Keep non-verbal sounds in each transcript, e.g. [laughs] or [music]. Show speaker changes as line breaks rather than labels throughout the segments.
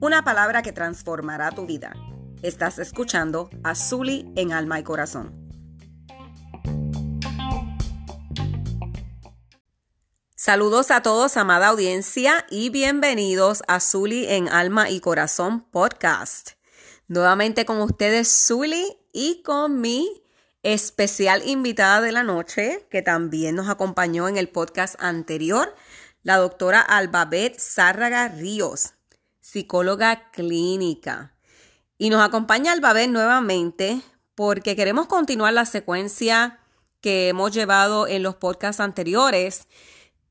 Una palabra que transformará tu vida. Estás escuchando a Zully en Alma y Corazón. Saludos a todos, amada audiencia, y bienvenidos a Zully en Alma y Corazón podcast. Nuevamente con ustedes, Zully, y con mi especial invitada de la noche, que también nos acompañó en el podcast anterior, la doctora Albabet Zárraga Ríos, psicóloga clínica. Y nos acompaña Albabet nuevamente porque queremos continuar la secuencia que hemos llevado en los podcasts anteriores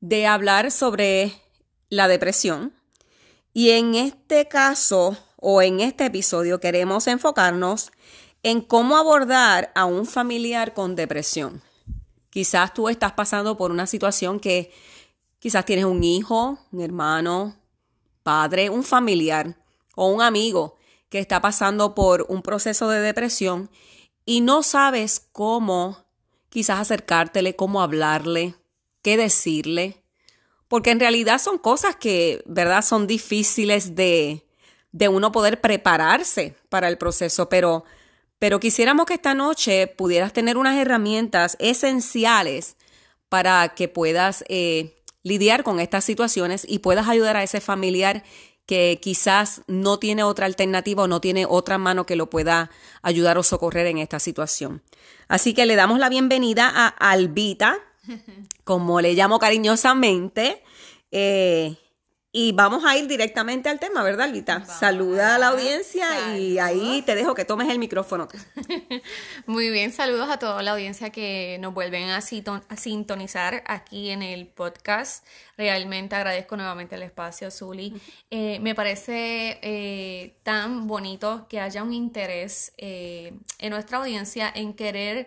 de hablar sobre la depresión. Y en este caso o en este episodio queremos enfocarnos en cómo abordar a un familiar con depresión. Quizás tú estás pasando por una situación que quizás tienes un hijo, un hermano, padre, un familiar o un amigo que está pasando por un proceso de depresión y no sabes cómo quizás acercártele, cómo hablarle, qué decirle, porque en realidad son cosas que, ¿verdad? Son difíciles de, de uno poder prepararse para el proceso, pero, pero quisiéramos que esta noche pudieras tener unas herramientas esenciales para que puedas eh, lidiar con estas situaciones y puedas ayudar a ese familiar que quizás no tiene otra alternativa o no tiene otra mano que lo pueda ayudar o socorrer en esta situación. Así que le damos la bienvenida a Albita, como le llamo cariñosamente. Eh, y vamos a ir directamente al tema, ¿verdad, Albita? Saluda a la audiencia y ahí te dejo que tomes el micrófono. [laughs]
Muy bien, saludos a toda la audiencia que nos vuelven a, sintonizar aquí en el podcast. Realmente agradezco nuevamente el espacio, Zuli. Eh, me parece eh, tan bonito que haya un interés en nuestra audiencia en querer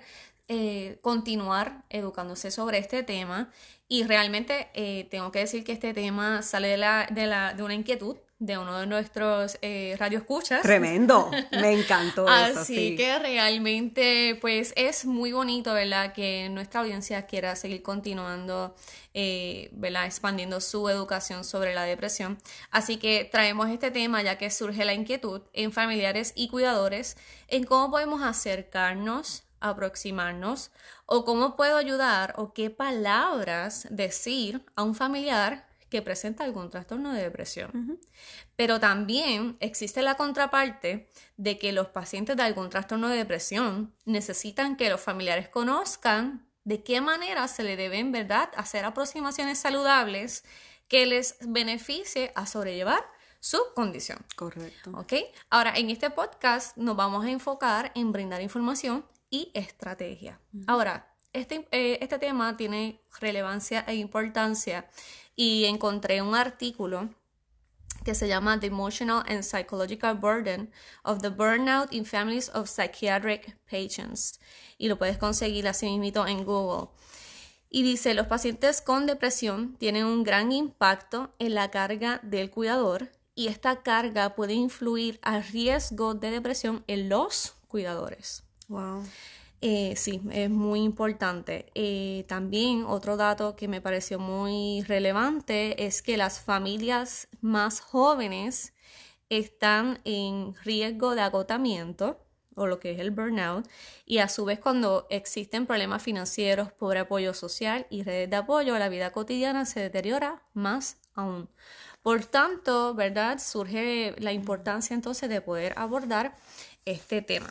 continuar educándose sobre este tema y realmente eh, tengo que decir que este tema sale de, la, de, la, de una inquietud de uno de nuestros eh, radioescuchas.
Tremendo, [laughs] me encantó
eso. Así que realmente, pues es muy bonito, ¿verdad? Que nuestra audiencia quiera seguir continuando, eh, ¿verdad? Expandiendo su educación sobre la depresión. Así que traemos este tema ya que surge la inquietud en familiares y cuidadores en cómo podemos acercarnos aproximarnos o cómo puedo ayudar o qué palabras decir a un familiar que presenta algún trastorno de depresión. Pero también existe la contraparte de que los pacientes de algún trastorno de depresión necesitan que los familiares conozcan de qué manera se le deben, ¿verdad?, hacer aproximaciones saludables que les beneficie a sobrellevar su condición.
Correcto.
¿Ok? Ahora, en este podcast nos vamos a enfocar en brindar información y estrategia. Ahora, este, eh, este tema tiene relevancia e importancia y encontré un artículo que se llama The Emotional and Psychological Burden of the Burnout in Families of Psychiatric Patients. Y lo puedes conseguir así mismo en Google. Y dice, los pacientes con depresión tienen un gran impacto en la carga del cuidador y esta carga puede influir al riesgo de depresión en los cuidadores.
Wow.
Eh, sí, es muy importante. Eh, también otro dato que me pareció muy relevante es que las familias más jóvenes están en riesgo de agotamiento o lo que es el burnout y a su vez cuando existen problemas financieros, pobre apoyo social y redes de apoyo, la vida cotidiana se deteriora más aún. Por tanto, ¿verdad? Surge la importancia entonces de poder abordar este tema.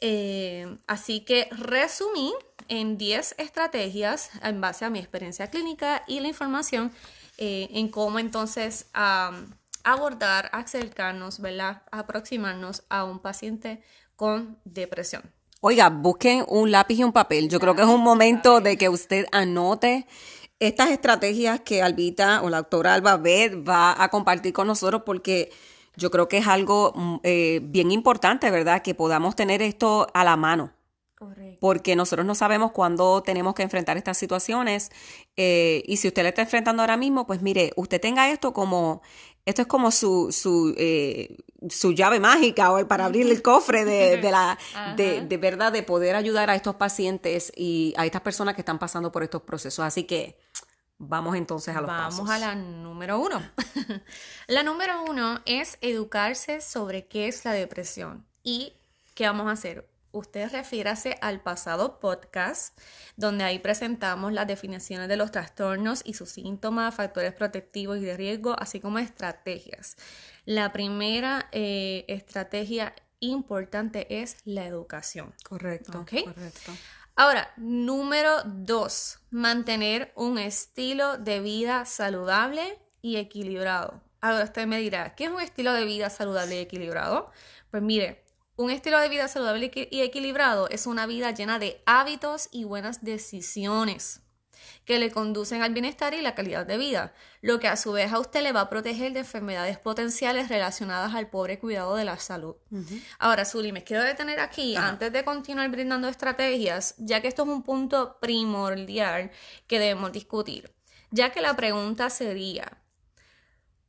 Eh, así que resumí en 10 estrategias en base a mi experiencia clínica y la información eh, en cómo entonces abordar, acercarnos, ¿verdad? aproximarnos a un paciente con depresión.
Oiga, busquen un lápiz y un papel. Yo creo que es un momento de que usted anote estas estrategias que Albita o la doctora Alba va a compartir con nosotros porque yo creo que es algo mm, eh, bien importante, ¿verdad? Que podamos tener esto a la mano. Correcto. Porque nosotros no sabemos cuándo tenemos que enfrentar estas situaciones. Eh, y si usted le está enfrentando ahora mismo, pues mire, usted tenga esto como, esto es como su, su, eh, su llave mágica o para abrir el cofre de, [laughs] de la, de, de, verdad, de poder ayudar a estos pacientes y a estas personas que están pasando por estos procesos. Así que Vamos entonces a los
Vamos
pasos.
a la número uno. [laughs] la número uno es educarse sobre qué es la depresión y qué vamos a hacer. Usted refiérase al pasado podcast, donde ahí presentamos las definiciones de los trastornos y sus síntomas, factores protectivos y de riesgo, así como estrategias. La primera eh, estrategia importante es la educación.
Correcto,
Ok.
correcto.
Ahora, número dos, mantener un estilo de vida saludable y equilibrado. Ahora usted me dirá, ¿qué es un estilo de vida saludable y equilibrado? Pues mire, un estilo de vida saludable y equilibrado es una vida llena de hábitos y buenas decisiones que le conducen al bienestar y la calidad de vida, lo que a su vez a usted le va a proteger de enfermedades potenciales relacionadas al pobre cuidado de la salud. Ahora, Zuli, me quiero detener aquí antes de continuar brindando estrategias, ya que esto es un punto primordial que debemos discutir, ya que la pregunta sería,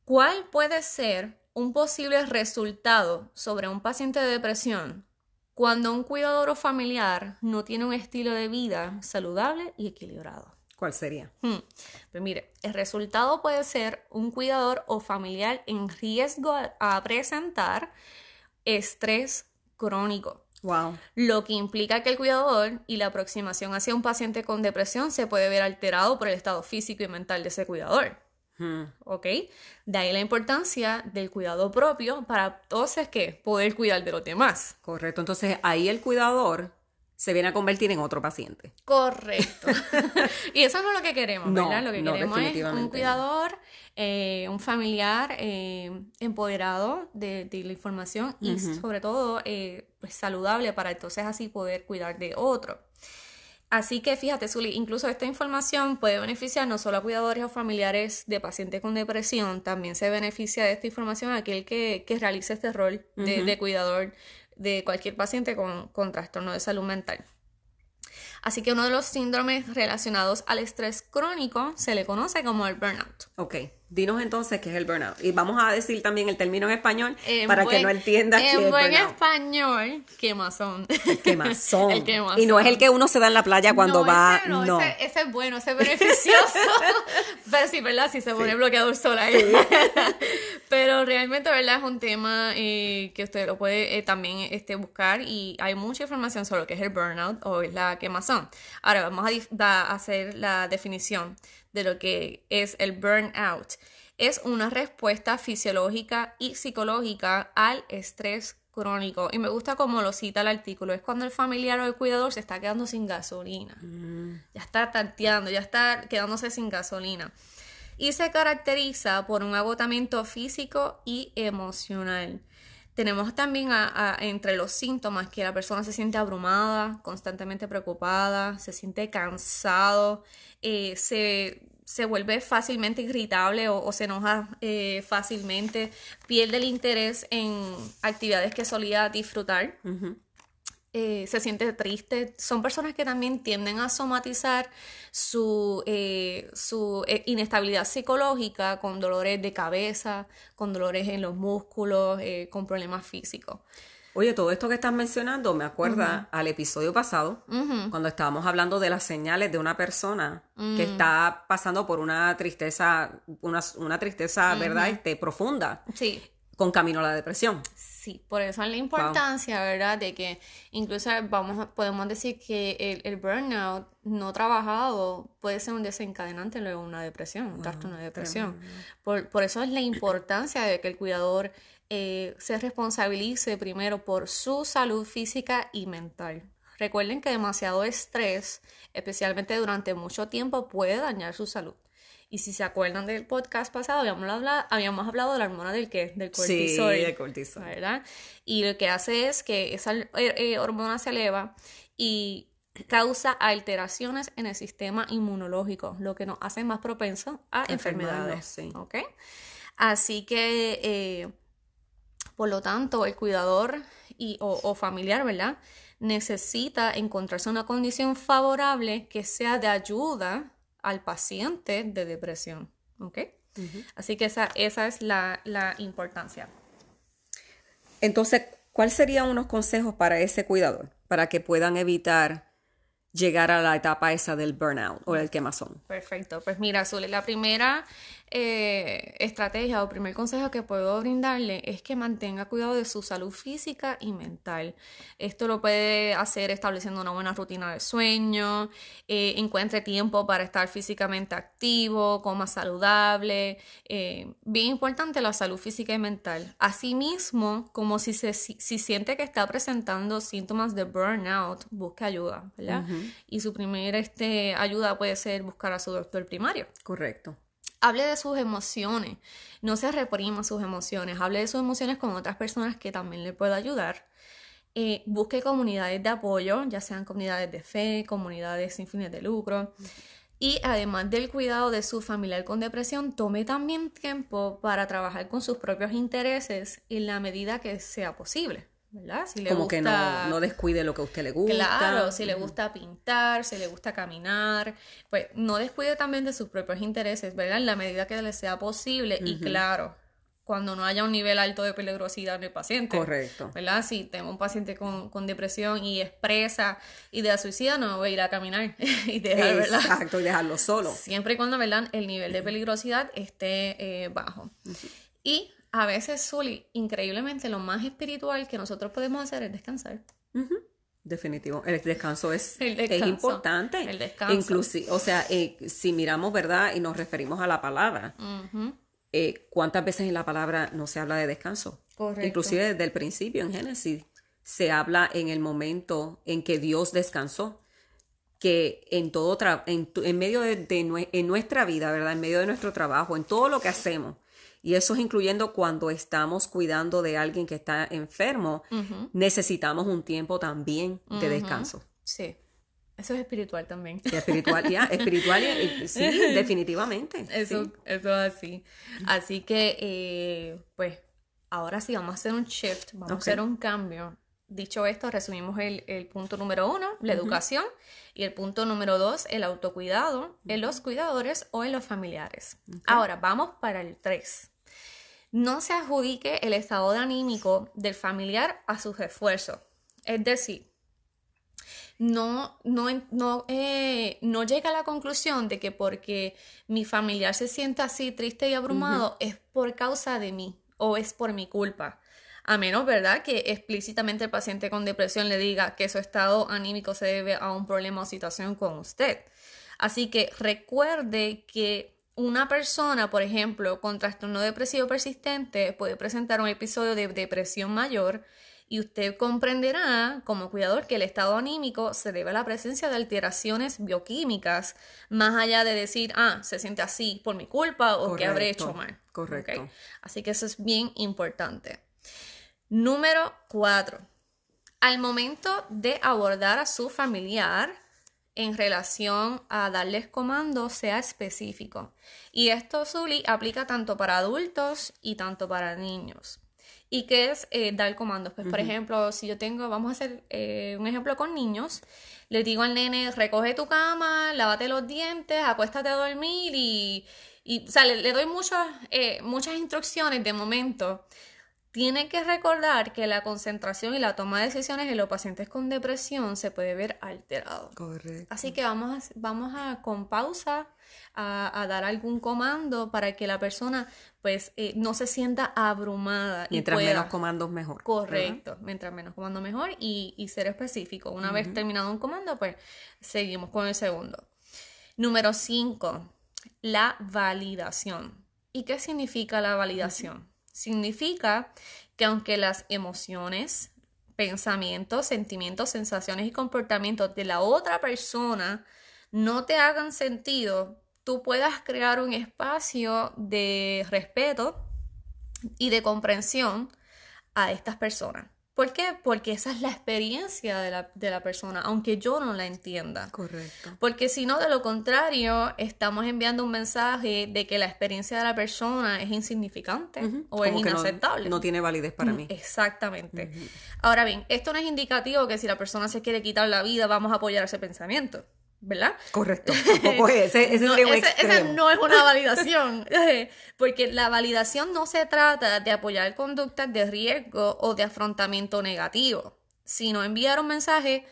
¿cuál puede ser un posible resultado sobre un paciente de depresión cuando un cuidador o familiar no tiene un estilo de vida saludable y equilibrado?
¿Cuál sería?
Hmm. Pues mire, el resultado puede ser un cuidador o familiar en riesgo a, a presentar estrés crónico,
Wow.
lo que implica que el cuidador y la aproximación hacia un paciente con depresión se puede ver alterado por el estado físico y mental de ese cuidador.
Hmm.
¿Ok? De ahí la importancia del cuidado propio para entonces que poder cuidar de los demás.
Correcto. Entonces ahí el cuidador se viene a convertir en otro paciente.
Correcto. [laughs] y eso no es lo que queremos,
No,
¿verdad? Lo que
no,
queremos es un cuidador, eh, un familiar eh, empoderado de, de la información y sobre todo eh, pues, saludable para entonces así poder cuidar de otro. Así que fíjate, Zuli, incluso esta información puede beneficiar no solo a cuidadores o familiares de pacientes con depresión, también se beneficia de esta información a aquel que, que realice este rol de, de cuidador de cualquier paciente con, trastorno de salud mental. Así que uno de los síndromes relacionados al estrés crónico se le conoce como el burnout.
Ok. Dinos entonces qué es el burnout. Y vamos a decir también el término en español
En
para que
buen-
no entiendas qué
En
es
buen
burnout.
español, quemazón.
El quemazón. [laughs]
El quemazón.
Y no es el que uno se da en la playa cuando
no,
va.
Ese no,
no.
Ese, ese es bueno, ese es beneficioso. [laughs] Pero sí, ¿verdad? Si se pone bloqueador solar. [laughs] Pero realmente, ¿verdad? Es un tema eh, que usted lo puede eh, también este, buscar y hay mucha información sobre lo que es el burnout o es la quemazón. Ahora vamos a, a hacer la definición de lo que es el burnout. Es una respuesta fisiológica y psicológica al estrés crónico. Y me gusta como lo cita el artículo. Es cuando el familiar o el cuidador se está quedando sin gasolina. Ya está tanteando, ya está quedándose sin gasolina. Y se caracteriza por un agotamiento físico y emocional. Tenemos también entre los síntomas que la persona se siente abrumada, constantemente preocupada, se siente cansado, eh, se, se vuelve fácilmente irritable o, se enoja eh, fácilmente, pierde el interés en actividades que solía disfrutar. Eh, se siente triste. Son personas que también tienden a somatizar su, eh, su eh, inestabilidad psicológica con dolores de cabeza, con dolores en los músculos, eh, con problemas físicos.
Oye, todo esto que estás mencionando me acuerda al episodio pasado, cuando estábamos hablando de las señales de una persona que está pasando por una tristeza, una, una tristeza, ¿verdad? Este, profunda,
Sí,
con camino a la depresión.
Sí, por eso es la importancia, ¿verdad? De que incluso vamos podemos decir que el, el burnout no trabajado puede ser un desencadenante luego de una depresión, un trastorno de depresión. Por, por eso es la importancia de que el cuidador eh, se responsabilice primero por su salud física y mental. Recuerden que demasiado estrés, especialmente durante mucho tiempo, puede dañar su salud. Y si se acuerdan del podcast pasado, habíamos hablado, habíamos hablado de la hormona del qué, del
Sí,
cortisol.
de cortisol.
¿verdad? Y lo que hace es que esa eh, eh, hormona se eleva y causa alteraciones en el sistema inmunológico, lo que nos hace más propensos a enfermedades.
sí.
¿ok? Así que, eh, por lo tanto, el cuidador y, o, o familiar, ¿verdad? Necesita encontrarse una condición favorable que sea de ayuda al paciente de depresión. ¿Ok? Así que esa, esa es la, la importancia.
Entonces, ¿cuáles serían unos consejos para ese cuidador? Para que puedan evitar llegar a la etapa esa del burnout o el quemazón.
Perfecto. Pues mira, Zuli, la primera eh, estrategia o primer consejo que puedo brindarle es que mantenga cuidado de su salud física y mental. Esto lo puede hacer estableciendo una buena rutina de sueño, eh, encuentre tiempo para estar físicamente activo, coma saludable. Eh, bien importante la salud física y mental. Asimismo, como si, se, si, siente que está presentando síntomas de burnout, busque ayuda, ¿verdad? Y su primera este, ayuda puede ser buscar a su doctor primario.
Correcto.
Hable de sus emociones, no se reprima sus emociones, hable de sus emociones con otras personas que también le pueda ayudar. Eh, busque comunidades de apoyo, ya sean comunidades de fe, comunidades sin fines de lucro. Y además del cuidado de su familiar con depresión, tome también tiempo para trabajar con sus propios intereses en la medida que sea posible.
Si le Como que no, no, descuide lo que a usted le gusta.
Claro, si le gusta pintar, si le gusta caminar, pues no descuide también de sus propios intereses, ¿verdad? En la medida que le sea posible y claro, cuando no haya un nivel alto de peligrosidad en el paciente.
Correcto.
¿Verdad? Si tengo un paciente con, con depresión y expresa idea suicida, no voy a ir a caminar [laughs] y dejar,
Exacto, y dejarlo solo.
Siempre y cuando, ¿verdad? El nivel de peligrosidad esté eh, bajo. Y a veces, Zully, increíblemente lo más espiritual que nosotros podemos hacer es descansar.
Definitivo. El descanso es, es importante.
El descanso.
Inclusive, o sea, eh, si miramos, ¿verdad? Y nos referimos a la palabra. Eh, ¿Cuántas veces en la palabra no se habla de descanso?
Correcto.
Inclusive desde el principio en Génesis se habla en el momento en que Dios descansó que en todo en, en, medio de, en nuestra vida, ¿verdad? En medio de nuestro trabajo, en todo lo que hacemos, y eso es incluyendo cuando estamos cuidando de alguien que está enfermo, necesitamos un tiempo también de descanso.
Sí. Eso es espiritual también.
espiritual, ya, [laughs] espiritual, sí, definitivamente.
Eso, eso es así. Así que, eh, pues, ahora sí, vamos a hacer un shift, vamos a hacer un cambio. Dicho esto, resumimos el, punto número uno, la educación, y el punto número dos, el autocuidado en los cuidadores o en los familiares. Ahora, vamos para el tres no se adjudique el estado de anímico del familiar a sus esfuerzos. Es decir, no, no, no, eh, no llega a la conclusión de que porque mi familiar se sienta así triste y abrumado es por causa de mí o es por mi culpa. A menos, ¿verdad?, que explícitamente el paciente con depresión le diga que su estado anímico se debe a un problema o situación con usted. Así que recuerde que una persona, por ejemplo, con trastorno depresivo persistente puede presentar un episodio de depresión mayor y usted comprenderá como cuidador que el estado anímico se debe a la presencia de alteraciones bioquímicas, más allá de decir, ah, se siente así por mi culpa o que habré hecho mal.
Correcto.
Así que eso es bien importante. Número cuatro. Al momento de abordar a su familiar, en relación a darles comandos sea específico. Y esto, Zully, aplica tanto para adultos y tanto para niños. ¿Y qué es eh, dar comandos? Pues, por ejemplo, si yo tengo, vamos a hacer eh, un ejemplo con niños, le digo al nene, recoge tu cama, lávate los dientes, acuéstate a dormir y, y o sea, le, doy muchas, eh, muchas instrucciones de momento tiene que recordar que la concentración y la toma de decisiones en los pacientes con depresión se puede ver alterado.
Correcto.
Así que vamos a, vamos a con pausa a, dar algún comando para que la persona pues eh, no se sienta abrumada.
Mientras menos comandos mejor.
Correcto, mientras menos comandos mejor y, ser específico. Una vez terminado un comando, pues seguimos con el segundo. Número 5, la validación. ¿Y qué significa la validación? Significa que aunque las emociones, pensamientos, sentimientos, sensaciones y comportamientos de la otra persona no te hagan sentido, tú puedas crear un espacio de respeto y de comprensión a estas personas. ¿Por qué? Porque esa es la experiencia de la, de la, persona, aunque yo no la entienda.
Correcto.
Porque si no, de lo contrario, estamos enviando un mensaje de que la experiencia de la persona es insignificante o es inaceptable.
No, tiene validez para mí.
Exactamente. Ahora bien, esto no es indicativo que si la persona se quiere quitar la vida, vamos a apoyar ese pensamiento. ¿Verdad?
Correcto. [laughs] ese, no, esa
no es una [laughs] validación, porque la validación no se trata de apoyar conductas de riesgo o de afrontamiento negativo, sino enviar un mensaje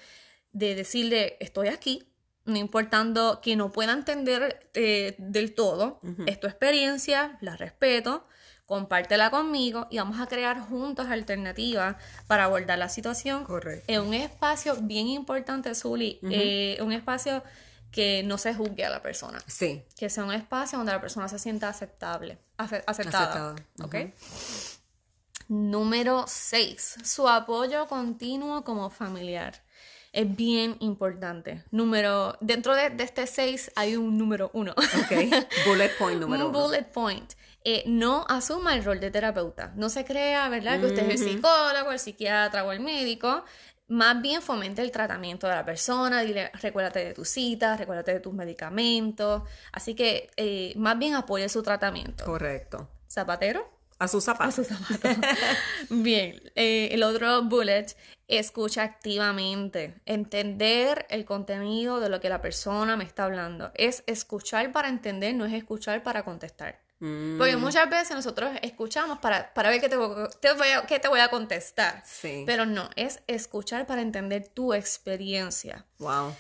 de decirle, estoy aquí, no importando que no pueda entender eh, del todo, es tu experiencia, la respeto, compártela conmigo y vamos a crear juntos alternativas para abordar la situación
Correcto.
en un espacio bien importante, Zuli, eh, un espacio que no se juzgue a la persona,
Sí.
que sea un espacio donde la persona se sienta aceptable, ace- aceptada.
Aceptada,
¿ok? Número 6. Su apoyo continuo como familiar. Es bien importante. Número, dentro de, de este 6 hay un número 1.
Ok. [laughs] Bullet point número
un
uno.
bullet point. Eh, no asuma el rol de terapeuta. No se crea, ¿verdad? Que usted es el psicólogo, el psiquiatra o el médico. Más bien fomente el tratamiento de la persona. Dile, recuérdate de tus citas, recuérdate de tus medicamentos. Así que eh, más bien apoye su tratamiento.
Correcto.
Zapatero,
A sus
a
zapatos.
sus zapatos. [laughs] Bien, eh, el otro bullet, escucha activamente, entender el contenido de lo que la persona me está hablando. Es escuchar para entender, no es escuchar para contestar.
Mm,
Porque muchas veces nosotros escuchamos para, para ver qué te, voy- te voy a, qué te voy a contestar.
Sí.
Pero no, es escuchar para entender tu experiencia.
Wow.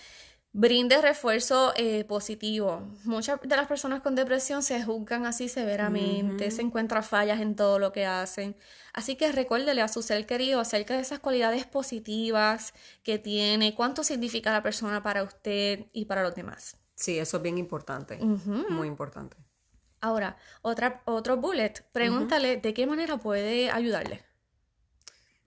Brinde refuerzo eh, positivo. Muchas de las personas con depresión se juzgan así severamente, se encuentran fallas en todo lo que hacen. Así que recuérdele a su ser querido acerca de esas cualidades positivas que tiene, cuánto significa la persona para usted y para los demás.
Sí, eso es bien importante. Muy importante.
Ahora, otra, otro bullet, pregúntale de qué manera puede ayudarle.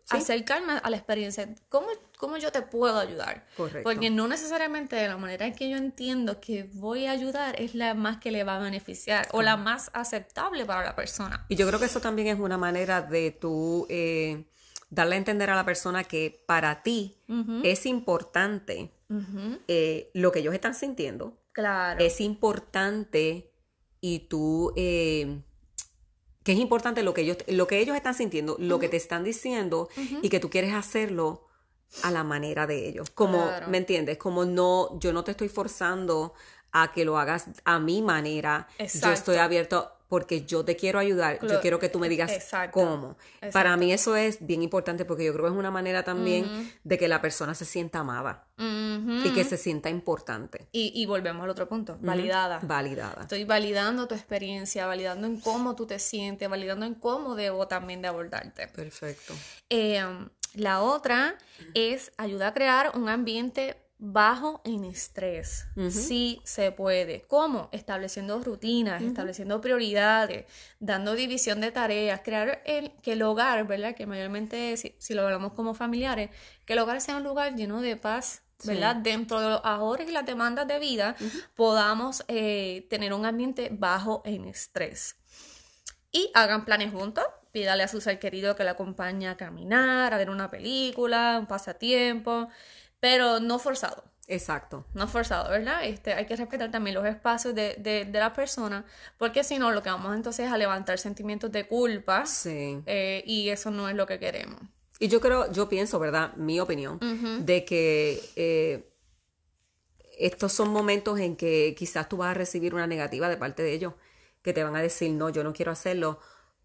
Sí.
Acercarme a la experiencia. ¿Cómo, ¿Cómo yo te puedo ayudar?
Correcto.
Porque no necesariamente de la manera en que yo entiendo que voy a ayudar es la más que le va a beneficiar o la más aceptable para la persona.
Y yo creo que eso también es una manera de tú eh, darle a entender a la persona que para ti es importante eh, lo que ellos están sintiendo.
Claro.
Es importante y tú... eh, que es importante lo que ellos, lo que ellos están sintiendo, lo que te están diciendo y que tú quieres hacerlo a la manera de ellos. Como,
Claro.
¿me entiendes? Como no, yo no te estoy forzando a que lo hagas a mi manera. Yo
Exacto.
estoy abierto porque yo te quiero ayudar. Yo quiero que tú me digas
Exacto.
cómo.
Exacto.
Para mí eso es bien importante porque yo creo que es una manera también de que la persona se sienta amada y que se sienta importante.
y, y volvemos al otro punto, validada.
Validada.
Estoy validando tu experiencia, validando en cómo tú te sientes, validando en cómo debo también de abordarte.
Perfecto.
Eh, la otra es ayuda a crear un ambiente bajo en estrés. Sí se puede. ¿Cómo? Estableciendo rutinas, estableciendo prioridades, dando división de tareas, crear el, que el hogar, ¿verdad? Que mayormente, si, si lo hablamos como familiares, que el hogar sea un lugar lleno de paz. ¿Verdad? Dentro de los ahorros y las demandas de vida, podamos eh, tener un ambiente bajo en estrés. Y hagan planes juntos. Pídale a su ser querido que le acompañe a caminar, a ver una película, un pasatiempo, pero no forzado.
Exacto.
No forzado, ¿verdad? Este, hay que respetar también los espacios de, de, de la persona, porque si no, lo que vamos entonces es a levantar sentimientos de culpa
Sí.
eh, y eso no es lo que queremos.
Y yo creo, yo pienso, ¿verdad? Mi opinión, de que eh, estos son momentos en que quizás tú vas a recibir una negativa de parte de ellos, que te van a decir, no, yo no quiero hacerlo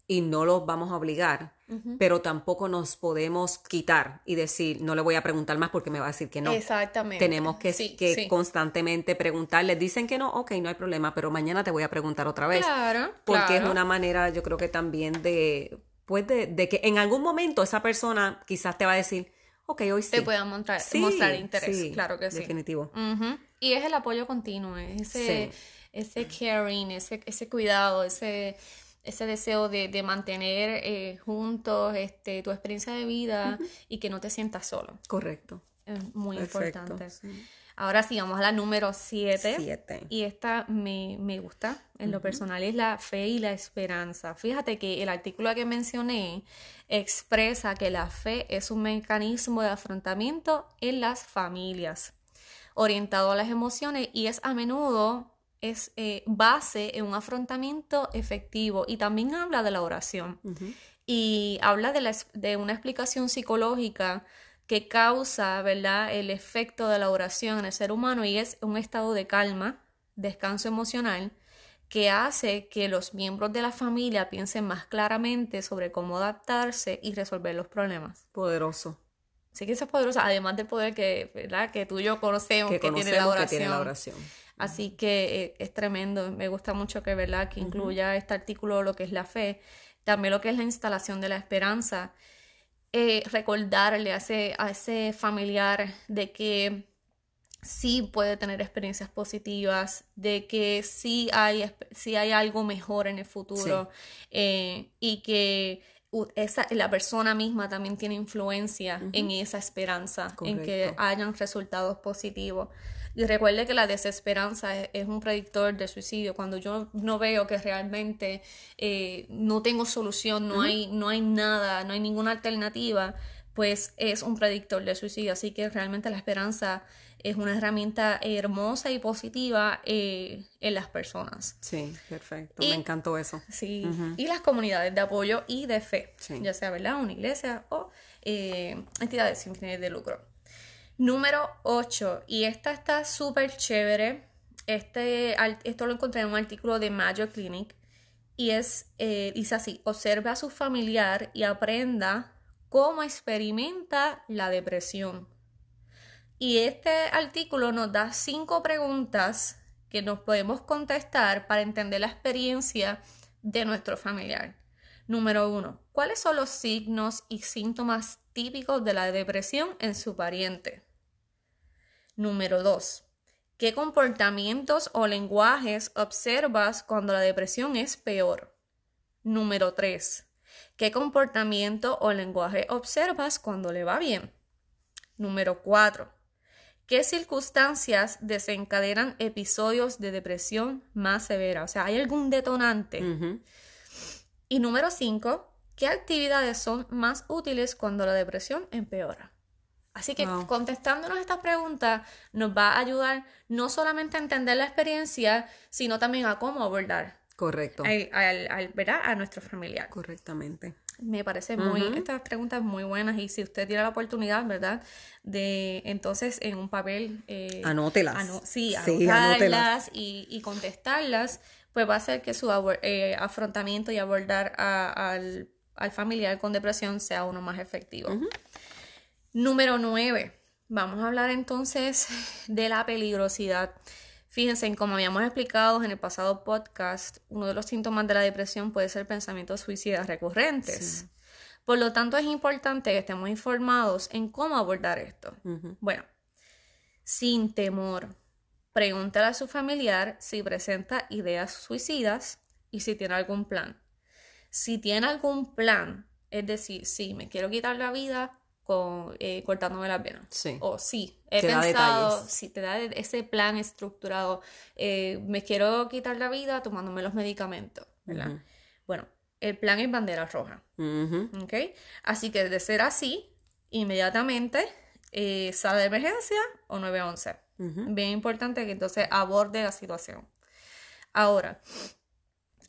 y no los vamos a obligar, pero tampoco nos podemos quitar y decir, no le voy a preguntar más porque me va a decir que no.
Exactamente.
Tenemos que,
Sí,
que
sí.
constantemente preguntarles. Dicen que no, ok, no hay problema, pero mañana te voy a preguntar otra vez.
Claro,
Porque es una manera, yo creo que también de, pues de, de que en algún momento esa persona quizás te va a decir, ok, hoy sí.
Te puedan mostrar,
Sí,
mostrar interés,
sí,
claro que sí.
Definitivo.
Y es el apoyo continuo, es ese, ese caring, ese, ese cuidado, ese, ese deseo de, de mantener eh, juntos este, tu experiencia de vida y que no te sientas solo.
Correcto.
Es muy
Perfecto,
importante.
sí.
Ahora sí, vamos a la número 7.
Siete.
Y esta me, me gusta en lo personal, es la fe y la esperanza. Fíjate que el artículo que mencioné expresa que la fe es un mecanismo de afrontamiento en las familias, orientado a las emociones y es a menudo es eh, base en un afrontamiento efectivo y también habla de la oración y habla de, la de una explicación psicológica que causa, ¿verdad?, el efecto de la oración en el ser humano y es un estado de calma, descanso emocional, que hace que los miembros de la familia piensen más claramente sobre cómo adaptarse y resolver los problemas.
Poderoso.
Así que eso es poderoso, además del poder que, ¿verdad? que tú y yo conocemos, que, tiene, la oración.
que tiene la oración.
Así que eh, es tremendo. Me gusta mucho que, ¿verdad? que incluya este artículo lo que es la fe, también lo que es la instalación de la esperanza. Eh, recordarle a ese, a ese familiar de que sí puede tener experiencias positivas, de que sí hay, hay algo mejor en el futuro eh, y que esa, la persona misma también tiene influencia en esa esperanza, en que hayan resultados positivos. Y recuerde que la desesperanza es, un predictor de suicidio. Cuando yo no veo que realmente eh, no tengo solución, no, hay, no hay nada, no hay ninguna alternativa, pues es un predictor de suicidio. Así que realmente la esperanza es una herramienta hermosa y positiva eh, en las personas.
Sí, perfecto. Me encantó eso.
Sí, y las comunidades de apoyo y de fe, ya sea, ¿verdad? Una iglesia o eh, entidades sin fines de lucro. Número 8, y esta está súper chévere. Este, esto lo encontré en un artículo de Mayo Clinic y es, eh, dice así, observe a su familiar y aprenda cómo experimenta la depresión. Y este artículo nos da cinco preguntas que nos podemos contestar para entender la experiencia de nuestro familiar. Número uno, ¿cuáles son los signos y síntomas típicos de la depresión en su pariente? Número dos, ¿qué comportamientos o lenguajes observas cuando la depresión es peor? Número tres, ¿qué comportamiento o lenguaje observas cuando le va bien? Número cuatro, ¿Qué circunstancias desencadenan episodios de depresión más severa? O sea, ¿hay algún detonante? Y número cinco, ¿qué actividades son más útiles cuando la depresión empeora? Así que contestándonos estas preguntas nos va a ayudar no solamente a entender la experiencia, sino también a cómo abordar.
Correcto.
a nuestro familiar.
Correctamente.
Me parece muy, estas preguntas muy buenas y si usted tiene la oportunidad, ¿verdad? De entonces en un papel...
Eh, anótelas.
sí, anotarlas y, contestarlas, pues va a hacer que su eh, afrontamiento y abordar al, familiar con depresión sea uno más efectivo. Número 9. Vamos a hablar entonces [laughs] de la peligrosidad. Fíjense, como habíamos explicado en el pasado podcast, uno de los síntomas de la depresión puede ser pensamientos suicidas recurrentes. Por lo tanto, es importante que estemos informados en cómo abordar esto. Bueno, sin temor, pregúntale a su familiar si presenta ideas suicidas y si tiene algún plan. Si tiene algún plan, es decir, si me quiero quitar la vida, con, eh, cortándome las venas. Sí. O sí, he pensado, si te da ese plan estructurado, eh, me quiero quitar la vida tomándome los medicamentos, ¿verdad? Bueno, el plan es bandera roja. ¿Ok? Así que de ser así, inmediatamente eh, sale de emergencia o 911. Bien importante que entonces aborde la situación. Ahora,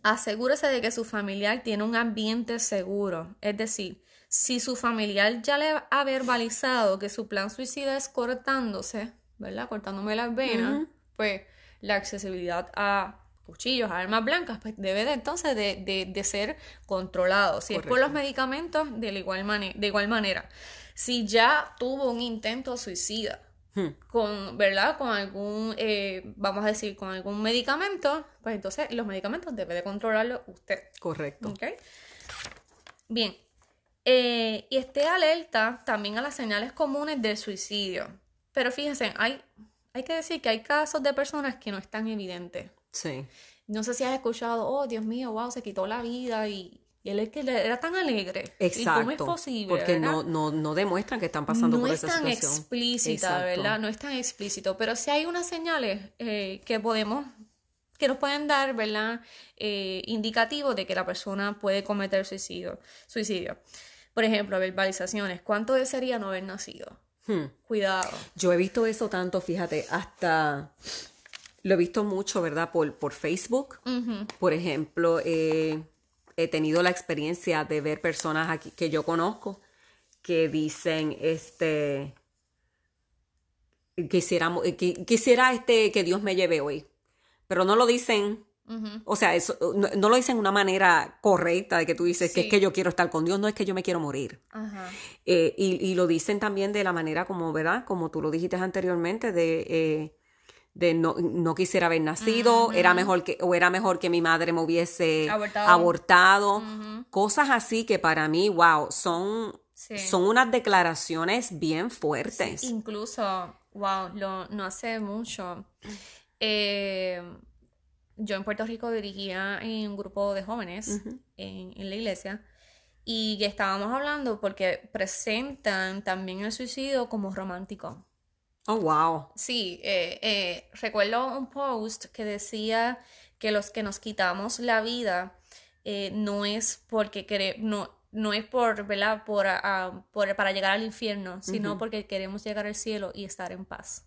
asegúrese de que su familiar tiene un ambiente seguro, es decir, si su familiar ya le ha verbalizado que su plan suicida es cortándose, ¿verdad? Cortándome las venas, pues la accesibilidad a cuchillos, a armas blancas, pues debe de, entonces de, ser controlado. Si es por los medicamentos, de igual, de igual manera. Si ya tuvo un intento suicida. Con, ¿verdad? Con algún, eh, vamos a decir, con algún medicamento, pues entonces los medicamentos debe de controlarlo usted.
Correcto.
¿Okay? Bien, eh, y esté alerta también a las señales comunes del suicidio. Pero fíjense, hay, hay que decir que hay casos de personas que no están evidentes.
Sí.
No sé si has escuchado, oh, Dios mío, wow, se quitó la vida y, él es que era tan alegre.
Exacto.
cómo es posible?
Porque no, no, no, demuestran que están pasando por esa situación.
No es tan explícita, ¿verdad? No es tan explícito. Pero sí hay unas señales eh, que podemos que nos pueden dar, ¿verdad? Eh, indicativos de que la persona puede cometer suicidio. suicidio. Por ejemplo, verbalizaciones. ¿Cuánto desearía no haber nacido? Hmm. Cuidado.
Yo he visto eso tanto, fíjate, hasta lo he visto mucho, ¿verdad? Por, por Facebook. Por ejemplo, he tenido la experiencia de ver personas aquí que yo conozco que dicen, este, quisiera, quisiera este, que Dios me lleve hoy. Pero no lo dicen O sea, eso no, lo dicen de una manera correcta de que tú dices que es que yo quiero estar con Dios, no es que yo me quiero morir. Eh, y, lo dicen también de la manera como, ¿verdad? Como tú lo dijiste anteriormente, de, eh, de no, no, quisiera haber nacido, era mejor que, o era mejor que mi madre me hubiese abortado. Cosas así que para mí, wow, son, son unas declaraciones bien fuertes.
incluso, wow, lo, no hace mucho. Eh, yo en Puerto Rico dirigía en un grupo de jóvenes en, la iglesia y estábamos hablando porque presentan también el suicidio como romántico.
Oh, wow.
Sí, eh, eh, recuerdo un post que decía que los que nos quitamos la vida eh, no es porque queremos, no, no es por, ¿verdad? Por, ah, por, para llegar al infierno, sino porque queremos llegar al cielo y estar en paz.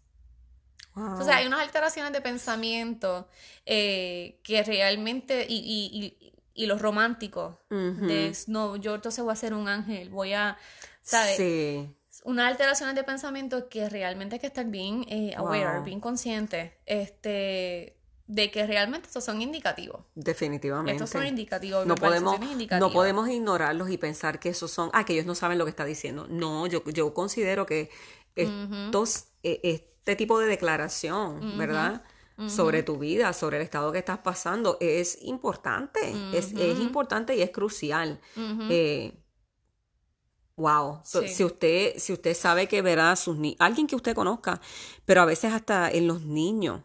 O sea, hay unas alteraciones de pensamiento eh, que realmente, y, y, y, los románticos, de, no, yo entonces voy a ser un ángel, voy a, ¿sabes? Sí. Unas alteraciones de pensamiento que realmente hay que estar bien eh, aware, bien consciente, este, de que realmente estos son indicativos.
Definitivamente.
Estos son indicativos.
No podemos, no podemos ignorarlos y pensar que esos son, ah, que ellos no saben lo que está diciendo. No, yo, yo considero que estos, eh, este tipo de declaración, ¿verdad? Sobre tu vida, sobre el estado que estás pasando, es importante, es, importante y es crucial. Eh, wow, si, usted, si usted sabe que verá sus niños, alguien que usted conozca, pero a veces hasta en los niños,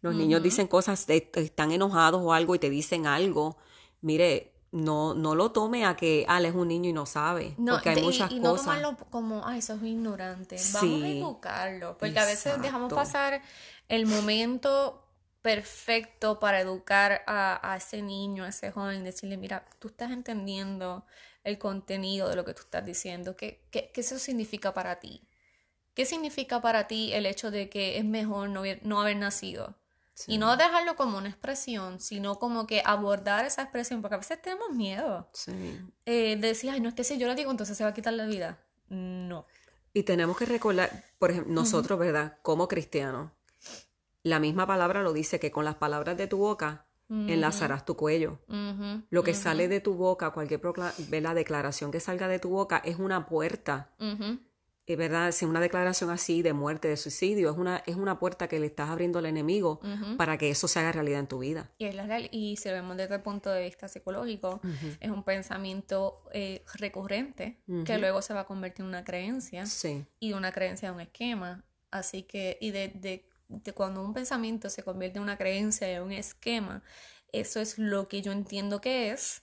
los niños dicen cosas, están enojados o algo y te dicen algo, mire, no, no lo tome a que ah, es un niño y no sabe. porque hay muchas cosas. Y no
tomarlo como, ay, eso es ignorante. Vamos a educarlo. Porque a veces dejamos pasar el momento perfecto para educar a, ese niño, a ese joven, decirle, mira, tú estás entendiendo el contenido de lo que tú estás diciendo. ¿Qué, qué, qué eso significa para ti? ¿Qué significa para ti el hecho de que es mejor no, no haber nacido? Y no dejarlo como una expresión, sino como que abordar esa expresión, porque a veces tenemos miedo. Sí. Eh, de decir, ay, no, es que si yo lo digo, entonces se va a quitar la vida. No.
Y tenemos que recordar, por ejemplo, nosotros, ¿verdad? Como cristianos, la misma palabra lo dice que con las palabras de tu boca enlazarás tu cuello. Lo que sale de tu boca, cualquier la declaración que salga de tu boca, es una puerta. Es verdad, si una declaración así de muerte, de suicidio, es una, es una puerta que le estás abriendo al enemigo para que eso se haga realidad en tu vida.
Y, es la real, y si lo vemos desde el punto de vista psicológico, es un pensamiento eh, recurrente que luego se va a convertir en una creencia y una creencia en un esquema. Así que, y de, de, de cuando un pensamiento se convierte en una creencia, en un esquema, eso es lo que yo entiendo que es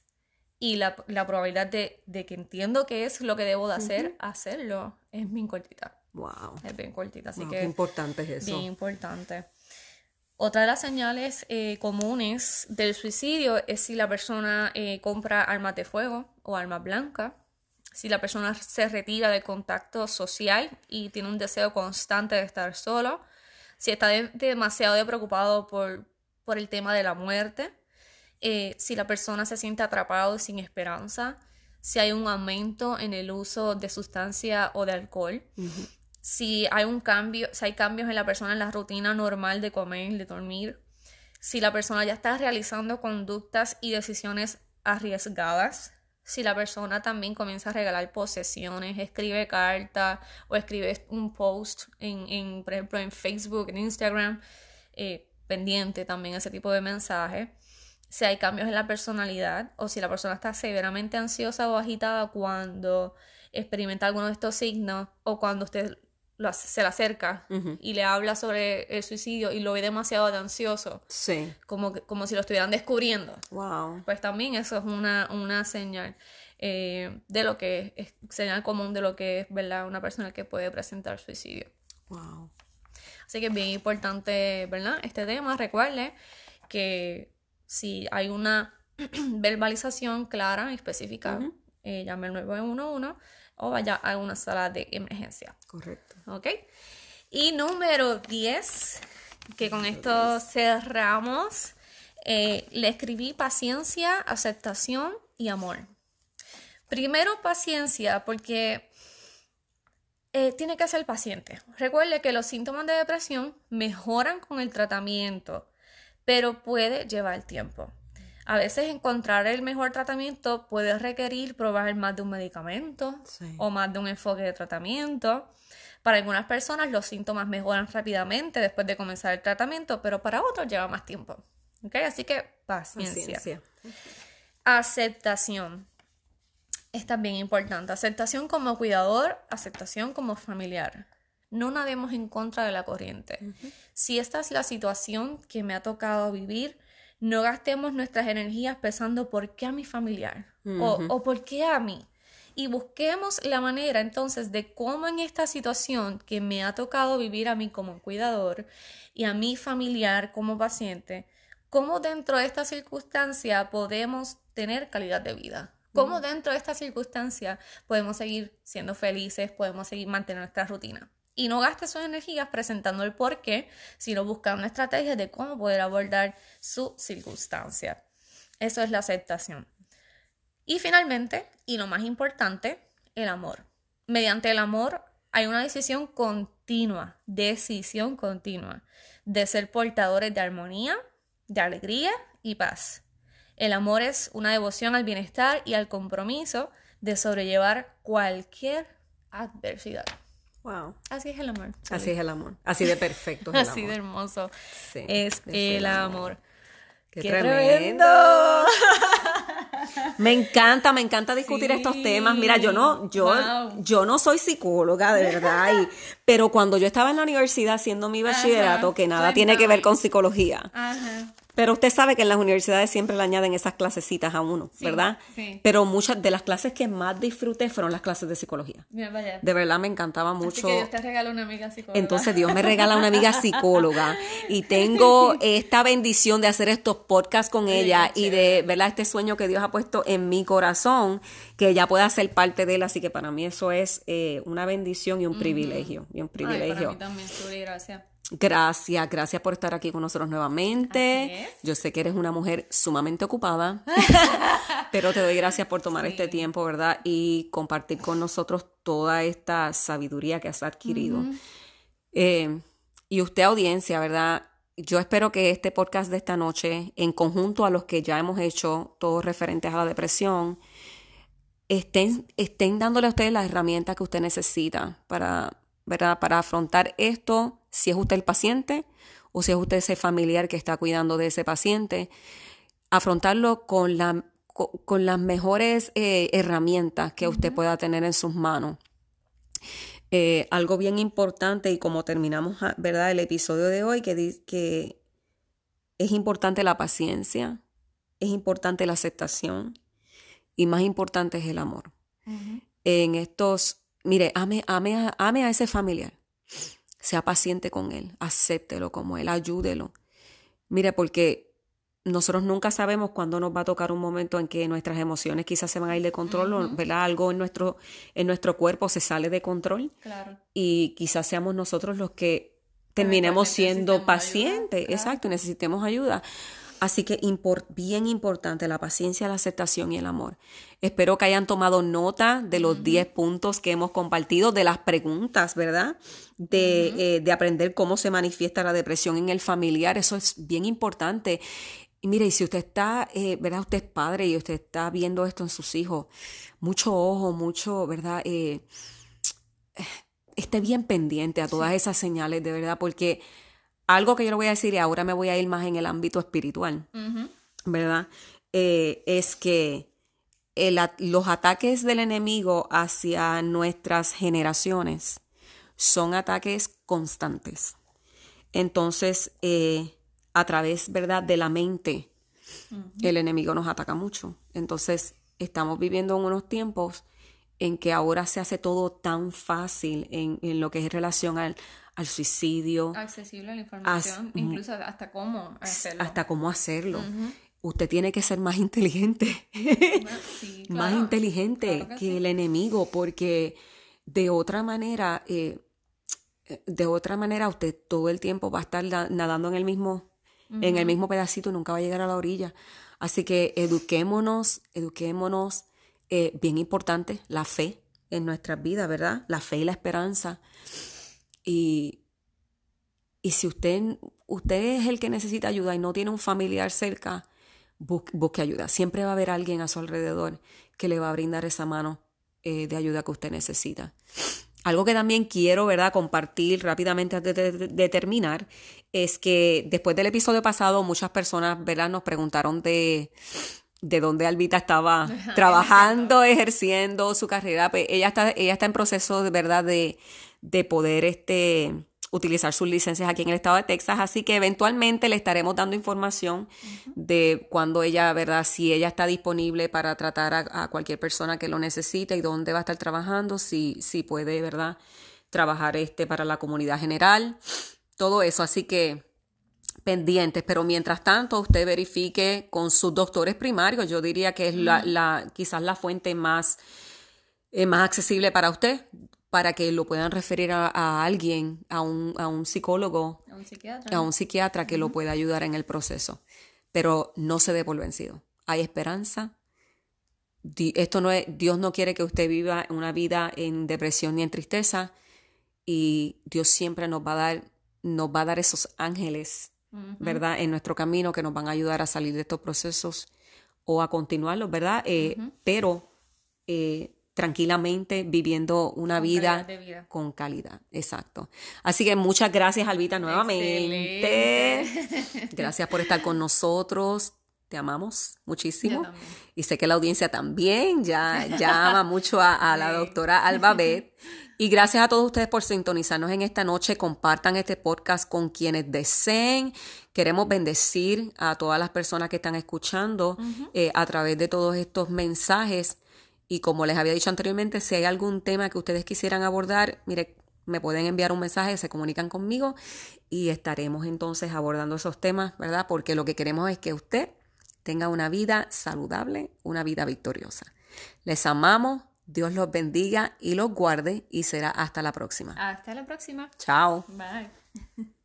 y la, probabilidad de, que entiendo que es lo que debo de hacer, hacerlo, es bien cortita.
Wow.
Es bien cortita, así
que...
Qué
importante es eso.
Bien importante. Otra de las señales eh, comunes del suicidio es si la persona eh, compra armas de fuego o armas blancas, si la persona se retira del contacto social y tiene un deseo constante de estar solo, si está demasiado preocupado por, por el tema de la muerte, eh, si la persona se siente atrapado sin esperanza, si hay un aumento en el uso de sustancia o de alcohol, si hay un cambio, si hay cambios en la persona en la rutina normal de comer, de dormir, si la persona ya está realizando conductas y decisiones arriesgadas, si la persona también comienza a regalar posesiones, escribe carta o escribe un post en, en por ejemplo, en Facebook, en Instagram, eh, pendiente también ese tipo de mensajes si hay cambios en la personalidad o si la persona está severamente ansiosa o agitada cuando experimenta alguno de estos signos o cuando usted se le acerca y le habla sobre el suicidio y lo ve demasiado de ansioso.
Sí.
Como, como si lo estuvieran descubriendo.
Wow.
Pues también eso es una, una señal eh, de lo que es, señal común de lo que es, ¿verdad? Una persona que puede presentar suicidio.
Wow.
Así que es bien importante, ¿verdad? Este tema, recuerde que si hay una [clears throat] verbalización clara y específica, eh, llame al 911 o vaya a una sala de emergencia.
Correcto.
¿Ok? Y número 10, que con esto cerramos, eh, le escribí paciencia, aceptación y amor. Primero paciencia porque eh, tiene que ser paciente. Recuerde que los síntomas de depresión mejoran con el tratamiento pero puede llevar tiempo. A veces encontrar el mejor tratamiento puede requerir probar más de un medicamento o más de un enfoque de tratamiento. Para algunas personas los síntomas mejoran rápidamente después de comenzar el tratamiento, pero para otros lleva más tiempo. Así que paciencia. Aceptación. Es también importante. Aceptación como cuidador, aceptación como familiar. No nademos en contra de la corriente. Si esta es la situación que me ha tocado vivir, no gastemos nuestras energías pensando por qué a mi familiar o, o por qué a mí. Y busquemos la manera entonces de cómo en esta situación que me ha tocado vivir a mí como cuidador y a mi familiar como paciente, cómo dentro de esta circunstancia podemos tener calidad de vida. Cómo dentro de esta circunstancia podemos seguir siendo felices, podemos seguir manteniendo nuestra rutina y no gaste sus energías presentando el por qué, sino buscando estrategias de cómo poder abordar su circunstancia. Eso es la aceptación. Y finalmente, y lo más importante, el amor. Mediante el amor hay una decisión continua, decisión continua, de ser portadores de armonía, de alegría y paz. El amor es una devoción al bienestar y al compromiso de sobrellevar cualquier adversidad.
Wow.
Así es el amor.
Así es el amor. Así de perfecto
es el [laughs] Así de hermoso es, el amor.
¡Qué, tremendo! [laughs] me encanta, me encanta discutir estos temas. Mira, yo no, yo, yo no soy psicóloga, de verdad, [laughs] pero cuando yo estaba en la universidad haciendo mi bachillerato, que nada tiene que ver con psicología, Ajá. Pero usted sabe que en las universidades siempre le añaden esas clasecitas a uno, ¿verdad? Sí. Pero muchas de las clases que más disfruté fueron las clases de psicología. De verdad me encantaba mucho. Así que
Dios te regala una amiga psicóloga.
Entonces Dios me regala una amiga psicóloga y tengo [laughs] esta bendición de hacer estos podcasts con ella y de, ¿verdad? Este sueño que Dios ha puesto en mi corazón, que ella pueda ser parte de él. Así que para mí eso es eh, una bendición y un privilegio. Y un privilegio.
Ay, para mí también, gracias.
Gracias, gracias por estar aquí con nosotros nuevamente. Yo sé que eres una mujer sumamente ocupada, [laughs] pero te doy gracias por tomar este tiempo, ¿verdad? Y compartir con nosotros toda esta sabiduría que has adquirido. Eh, y usted, audiencia, ¿verdad? Yo espero que este podcast de esta noche, en conjunto a los que ya hemos hecho, todos referentes a la depresión, estén, estén dándole a ustedes las herramientas que usted necesita para, ¿verdad? Para afrontar esto si es usted el paciente o si es usted ese familiar que está cuidando de ese paciente, afrontarlo con, la, con, las mejores eh, herramientas que usted pueda tener en sus manos. Eh, algo bien importante y como terminamos ah, ¿verdad? el episodio de hoy, que, que es importante la paciencia, es importante la aceptación y más importante es el amor. En estos, mire, ame, ame, ame a ese familiar sea paciente con él, acéptelo como él, ayúdelo. Mire, porque nosotros nunca sabemos cuándo nos va a tocar un momento en que nuestras emociones quizás se van a ir de control, ¿verdad? Algo en nuestro, en nuestro cuerpo se sale de control.
Claro.
Y quizás seamos nosotros los que terminemos siendo pacientes. Exacto, necesitemos ayuda. Así que bien importante la paciencia, la aceptación y el amor. Espero que hayan tomado nota de los 10 puntos que hemos compartido, de las preguntas, ¿verdad? De, eh, de, aprender cómo se manifiesta la depresión en el familiar. Eso es bien importante. Y mire, y si usted está, eh, ¿verdad? Usted es padre y usted está viendo esto en sus hijos, mucho ojo, mucho, ¿verdad? Eh, esté bien pendiente a todas esas señales, de verdad, porque algo que yo le voy a decir y ahora me voy a ir más en el ámbito espiritual, ¿verdad? Eh, es que los ataques del enemigo hacia nuestras generaciones son ataques constantes. Entonces, eh, a través, ¿verdad?, de la mente, el enemigo nos ataca mucho. Entonces, estamos viviendo en unos tiempos en que ahora se hace todo tan fácil en, en lo que es relación al, al suicidio.
Accesible a la información, incluso hasta cómo hacerlo.
Hasta cómo hacerlo. Usted tiene que ser más inteligente, [laughs] más inteligente que, el enemigo, porque de otra manera, eh, de otra manera usted todo el tiempo va a estar nadando en el mismo, en el mismo pedacito y nunca va a llegar a la orilla. Así que eduquémonos, eduquémonos, eh, bien importante, la fe en nuestras vidas, ¿verdad? La fe y la esperanza. Y, y si usted, usted es el que necesita ayuda y no tiene un familiar cerca, busque, ayuda. Siempre va a haber alguien a su alrededor que le va a brindar esa mano eh, de ayuda que usted necesita. Algo que también quiero, ¿verdad?, compartir rápidamente antes de, terminar, es que después del episodio pasado muchas personas, ¿verdad?, nos preguntaron de, de dónde Albita estaba [laughs] trabajando, ejerciendo su carrera. Pues ella está, ella está en proceso, de verdad, de, de poder, este, utilizar sus licencias aquí en el estado de Texas, así que eventualmente le estaremos dando información de cuando ella, ¿verdad? Si ella está disponible para tratar a, cualquier persona que lo necesite y dónde va a estar trabajando, si, si puede, ¿verdad? Trabajar este para la comunidad general, todo eso, así que pendientes, pero mientras tanto usted verifique con sus doctores primarios, yo diría que es la, la quizás la fuente más, eh, más accesible para usted, para que lo puedan referir a, alguien, a un, a un, psicólogo,
a un psiquiatra,
a un psiquiatra que lo pueda ayudar en el proceso. Pero no se dé por vencido. Hay esperanza. Esto no es, Dios no quiere que usted viva una vida en depresión ni en tristeza. Y Dios siempre nos va a dar, nos va a dar esos ángeles, ¿verdad? En nuestro camino que nos van a ayudar a salir de estos procesos o a continuarlos, ¿verdad? Eh, pero eh, tranquilamente viviendo una vida, con calidad. Exacto. Así que muchas gracias, Albita, nuevamente. Gracias por estar con nosotros. Te amamos muchísimo. Y sé que la audiencia también ya, ama mucho a, la doctora Albabet. Y gracias a todos ustedes por sintonizarnos en esta noche. Compartan este podcast con quienes deseen. Queremos bendecir a todas las personas que están escuchando eh, a través de todos estos mensajes y como les había dicho anteriormente, si hay algún tema que ustedes quisieran abordar, mire, me pueden enviar un mensaje, se comunican conmigo y estaremos entonces abordando esos temas, ¿verdad? Porque lo que queremos es que usted tenga una vida saludable, una vida victoriosa. Les amamos, Dios los bendiga y los guarde y será hasta la próxima.
Hasta la próxima.
Chao.
Bye. [laughs]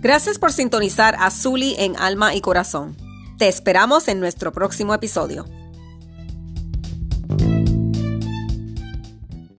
Gracias por sintonizar a Zully en Alma y Corazón. Te esperamos en nuestro próximo episodio.